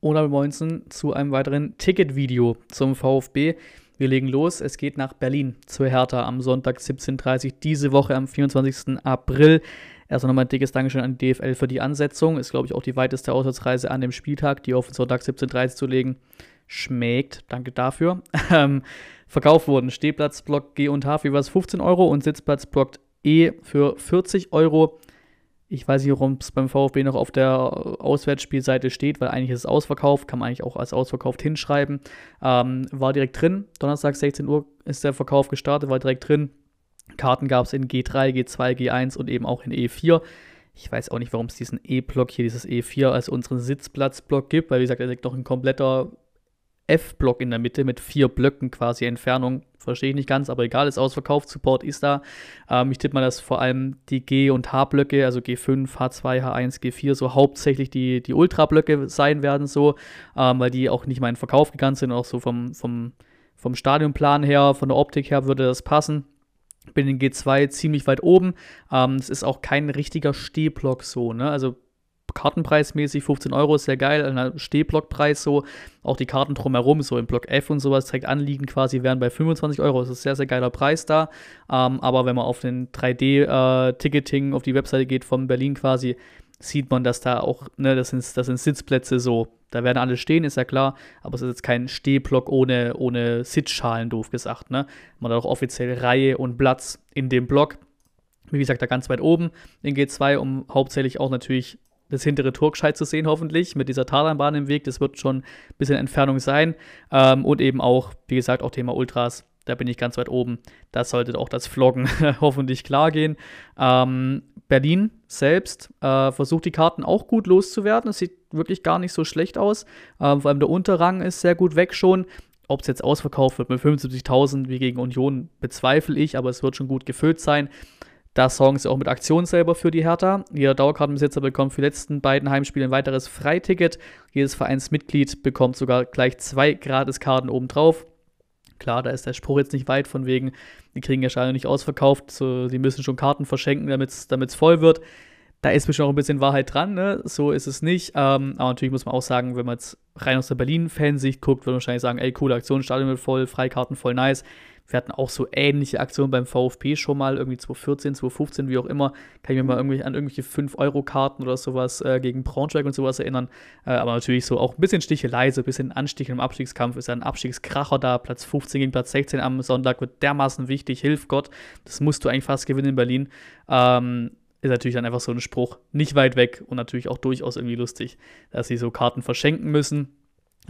oder 19 zu einem weiteren Ticketvideo zum VfB. Wir legen los. Es geht nach Berlin zur Hertha am Sonntag 17.30 Uhr diese Woche am 24. April. Erst nochmal ein dickes Dankeschön an die DFL für die Ansetzung. Ist, glaube ich, auch die weiteste Auswärtsreise an dem Spieltag, die auf den Sonntag 17.30 Uhr zu legen. Schmeckt. Danke dafür. Ähm, verkauft wurden Stehplatzblock G und H für was 15 Euro und Sitzplatzblock E für 40 Euro. Ich weiß nicht, warum es beim VfB noch auf der Auswärtsspielseite steht, weil eigentlich ist es ausverkauft, kann man eigentlich auch als ausverkauft hinschreiben. Ähm, war direkt drin, Donnerstag 16 Uhr ist der Verkauf gestartet, war direkt drin. Karten gab es in G3, G2, G1 und eben auch in E4. Ich weiß auch nicht, warum es diesen E-Block hier, dieses E4 als unseren Sitzplatzblock gibt, weil wie gesagt, er liegt noch ein kompletter F-Block in der Mitte mit vier Blöcken quasi Entfernung. Verstehe ich nicht ganz, aber egal, ist ausverkauft. Support ist da. Ähm, ich tippe mal, dass vor allem die G- und H-Blöcke, also G5, H2, H1, G4, so hauptsächlich die, die Ultra-Blöcke sein werden, so, ähm, weil die auch nicht mal in Verkauf gegangen sind. Auch so vom, vom, vom Stadionplan her, von der Optik her würde das passen. Bin in G2 ziemlich weit oben. Ähm, es ist auch kein richtiger Stehblock so, ne? Also kartenpreismäßig 15 Euro ist sehr geil, ein Stehblockpreis so, auch die Karten drumherum, so im Block F und sowas direkt anliegen quasi, wären bei 25 Euro, das ist ein sehr, sehr geiler Preis da, ähm, aber wenn man auf den 3D-Ticketing äh, auf die Webseite geht von Berlin quasi, sieht man, dass da auch, ne, das sind, das sind Sitzplätze so, da werden alle stehen, ist ja klar, aber es ist jetzt kein Stehblock ohne, ohne Sitzschalen, doof gesagt, ne, man hat auch offiziell Reihe und Platz in dem Block, wie gesagt, da ganz weit oben in G2, um hauptsächlich auch natürlich das hintere Tor gescheit zu sehen, hoffentlich, mit dieser Tatanbahn im Weg. Das wird schon ein bisschen Entfernung sein. Ähm, und eben auch, wie gesagt, auch Thema Ultras. Da bin ich ganz weit oben. Da sollte auch das Vloggen hoffentlich klar gehen. Ähm, Berlin selbst äh, versucht die Karten auch gut loszuwerden. Es sieht wirklich gar nicht so schlecht aus. Ähm, vor allem der Unterrang ist sehr gut weg schon. Ob es jetzt ausverkauft wird mit 75.000 wie gegen Union, bezweifle ich, aber es wird schon gut gefüllt sein. Da sorgen sie auch mit Aktion selber für die Hertha. Jeder Dauerkartenbesitzer bekommt für die letzten beiden Heimspiele ein weiteres Freiticket. Jedes Vereinsmitglied bekommt sogar gleich zwei Gratiskarten obendrauf. Klar, da ist der Spruch jetzt nicht weit von wegen, die kriegen ja scheinbar nicht ausverkauft, so, die müssen schon Karten verschenken, damit es voll wird. Da ist bestimmt auch ein bisschen Wahrheit dran, ne? so ist es nicht. Ähm, aber natürlich muss man auch sagen, wenn man jetzt rein aus der Berlin-Fansicht guckt, würde man wahrscheinlich sagen, ey, coole Aktion, Stadion wird voll, Freikarten voll nice. Wir hatten auch so ähnliche Aktionen beim VfB schon mal, irgendwie 2014, 2015, wie auch immer. Kann ich mir mal irgendwie an irgendwelche 5-Euro-Karten oder sowas äh, gegen Braunschweig und sowas erinnern. Äh, aber natürlich so auch ein bisschen Stichelei, so ein bisschen Anstich im Abstiegskampf. Ist ja ein Abstiegskracher da. Platz 15 gegen Platz 16 am Sonntag wird dermaßen wichtig. Hilf Gott. Das musst du eigentlich fast gewinnen in Berlin. Ähm, ist natürlich dann einfach so ein Spruch nicht weit weg und natürlich auch durchaus irgendwie lustig, dass sie so Karten verschenken müssen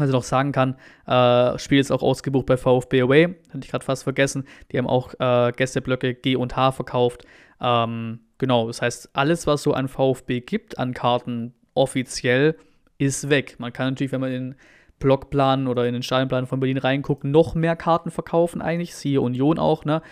ich noch sagen kann, äh, Spiel ist auch ausgebucht bei VfB Away, hatte ich gerade fast vergessen. Die haben auch äh, Gästeblöcke G und H verkauft. Ähm, genau, das heißt, alles, was so an VfB gibt, an Karten offiziell, ist weg. Man kann natürlich, wenn man in den Blockplan oder in den Stadionplan von Berlin reinguckt, noch mehr Karten verkaufen eigentlich. Siehe Union auch, ne?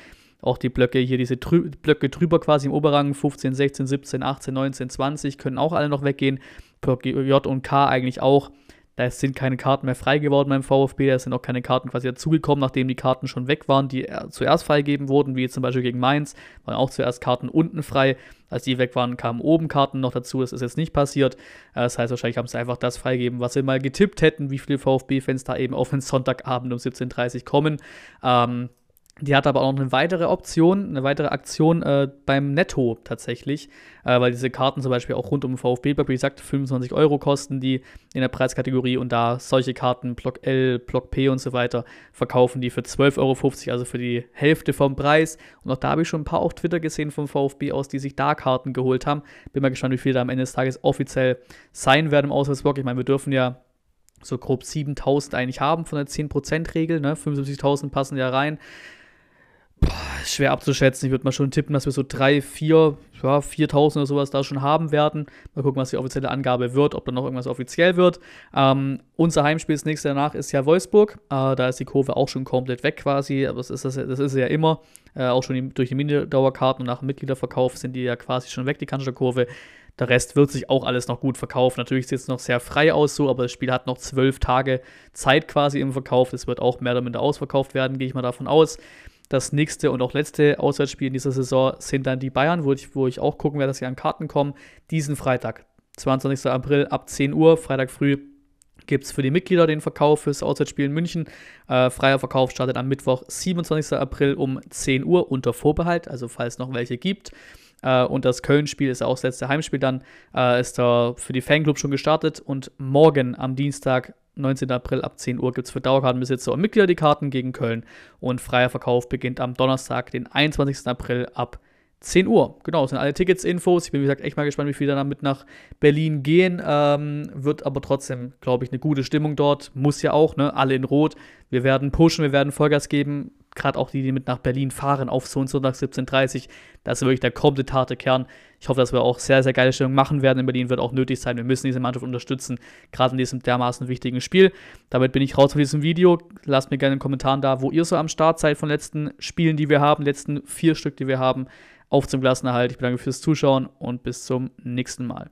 Auch die Blöcke hier, diese Trü Blöcke drüber quasi im Oberrang, 15, 16, 17, 18, 19, 20, können auch alle noch weggehen. J und K eigentlich auch. Da sind keine Karten mehr frei geworden beim VfB, da sind auch keine Karten quasi dazugekommen, nachdem die Karten schon weg waren, die zuerst freigegeben wurden, wie zum Beispiel gegen Mainz, waren auch zuerst Karten unten frei. Als die weg waren, kamen oben Karten noch dazu. Das ist jetzt nicht passiert. Äh, das heißt, wahrscheinlich haben sie einfach das freigegeben, was sie mal getippt hätten, wie viele VfB-Fans da eben auf den Sonntagabend um 17.30 Uhr kommen. Ähm, die hat aber auch noch eine weitere Option, eine weitere Aktion äh, beim Netto tatsächlich, äh, weil diese Karten zum Beispiel auch rund um VfB, wie gesagt, 25 Euro kosten die in der Preiskategorie und da solche Karten, Block L, Block P und so weiter, verkaufen die für 12,50 Euro, also für die Hälfte vom Preis. Und auch da habe ich schon ein paar auf Twitter gesehen vom VfB aus, die sich da Karten geholt haben. Bin mal gespannt, wie viele da am Ende des Tages offiziell sein werden im Auswärtsblock. Ich meine, wir dürfen ja so grob 7000 eigentlich haben von der 10%-Regel, ne? 75.000 passen ja rein. Schwer abzuschätzen. Ich würde mal schon tippen, dass wir so 3, 4, ja, 4.000 oder sowas da schon haben werden. Mal gucken, was die offizielle Angabe wird, ob da noch irgendwas offiziell wird. Ähm, unser Heimspiel das nächste danach ist ja Wolfsburg. Äh, da ist die Kurve auch schon komplett weg quasi. Aber das ist, das, das ist ja immer. Äh, auch schon durch die Minderdauerkarten und nach dem Mitgliederverkauf sind die ja quasi schon weg, die Kurve. Der Rest wird sich auch alles noch gut verkaufen. Natürlich sieht es noch sehr frei aus so, aber das Spiel hat noch zwölf Tage Zeit quasi im Verkauf. Es wird auch mehr oder minder ausverkauft werden, gehe ich mal davon aus. Das nächste und auch letzte Auswärtsspiel in dieser Saison sind dann die Bayern, wo ich, wo ich auch gucken werde, dass sie an Karten kommen. Diesen Freitag, 22. April ab 10 Uhr, Freitag früh, gibt es für die Mitglieder den Verkauf fürs Auswärtsspiel in München. Äh, freier Verkauf startet am Mittwoch, 27. April um 10 Uhr unter Vorbehalt, also falls noch welche gibt. Äh, und das Köln-Spiel ist auch das letzte Heimspiel dann, äh, ist da für die Fanclub schon gestartet. Und morgen am Dienstag, 19. April ab 10 Uhr, gibt es für Dauerkartenbesitzer und Mitglieder die Karten gegen Köln. Und freier Verkauf beginnt am Donnerstag, den 21. April ab 10 Uhr. Genau, das sind alle Tickets-Infos. Ich bin, wie gesagt, echt mal gespannt, wie viele dann mit nach Berlin gehen. Ähm, wird aber trotzdem, glaube ich, eine gute Stimmung dort. Muss ja auch, ne? Alle in Rot. Wir werden pushen, wir werden Vollgas geben gerade auch die, die mit nach Berlin fahren, auf so und so nach 17.30 das ist wirklich der komplette harte Kern. Ich hoffe, dass wir auch sehr, sehr geile Stimmung machen werden in Berlin, wird auch nötig sein. Wir müssen diese Mannschaft unterstützen, gerade in diesem dermaßen wichtigen Spiel. Damit bin ich raus von diesem Video. Lasst mir gerne in den Kommentaren da, wo ihr so am Start seid von letzten Spielen, die wir haben, letzten vier Stück, die wir haben. Auf zum Klassenerhalt. Ich bedanke mich fürs Zuschauen und bis zum nächsten Mal.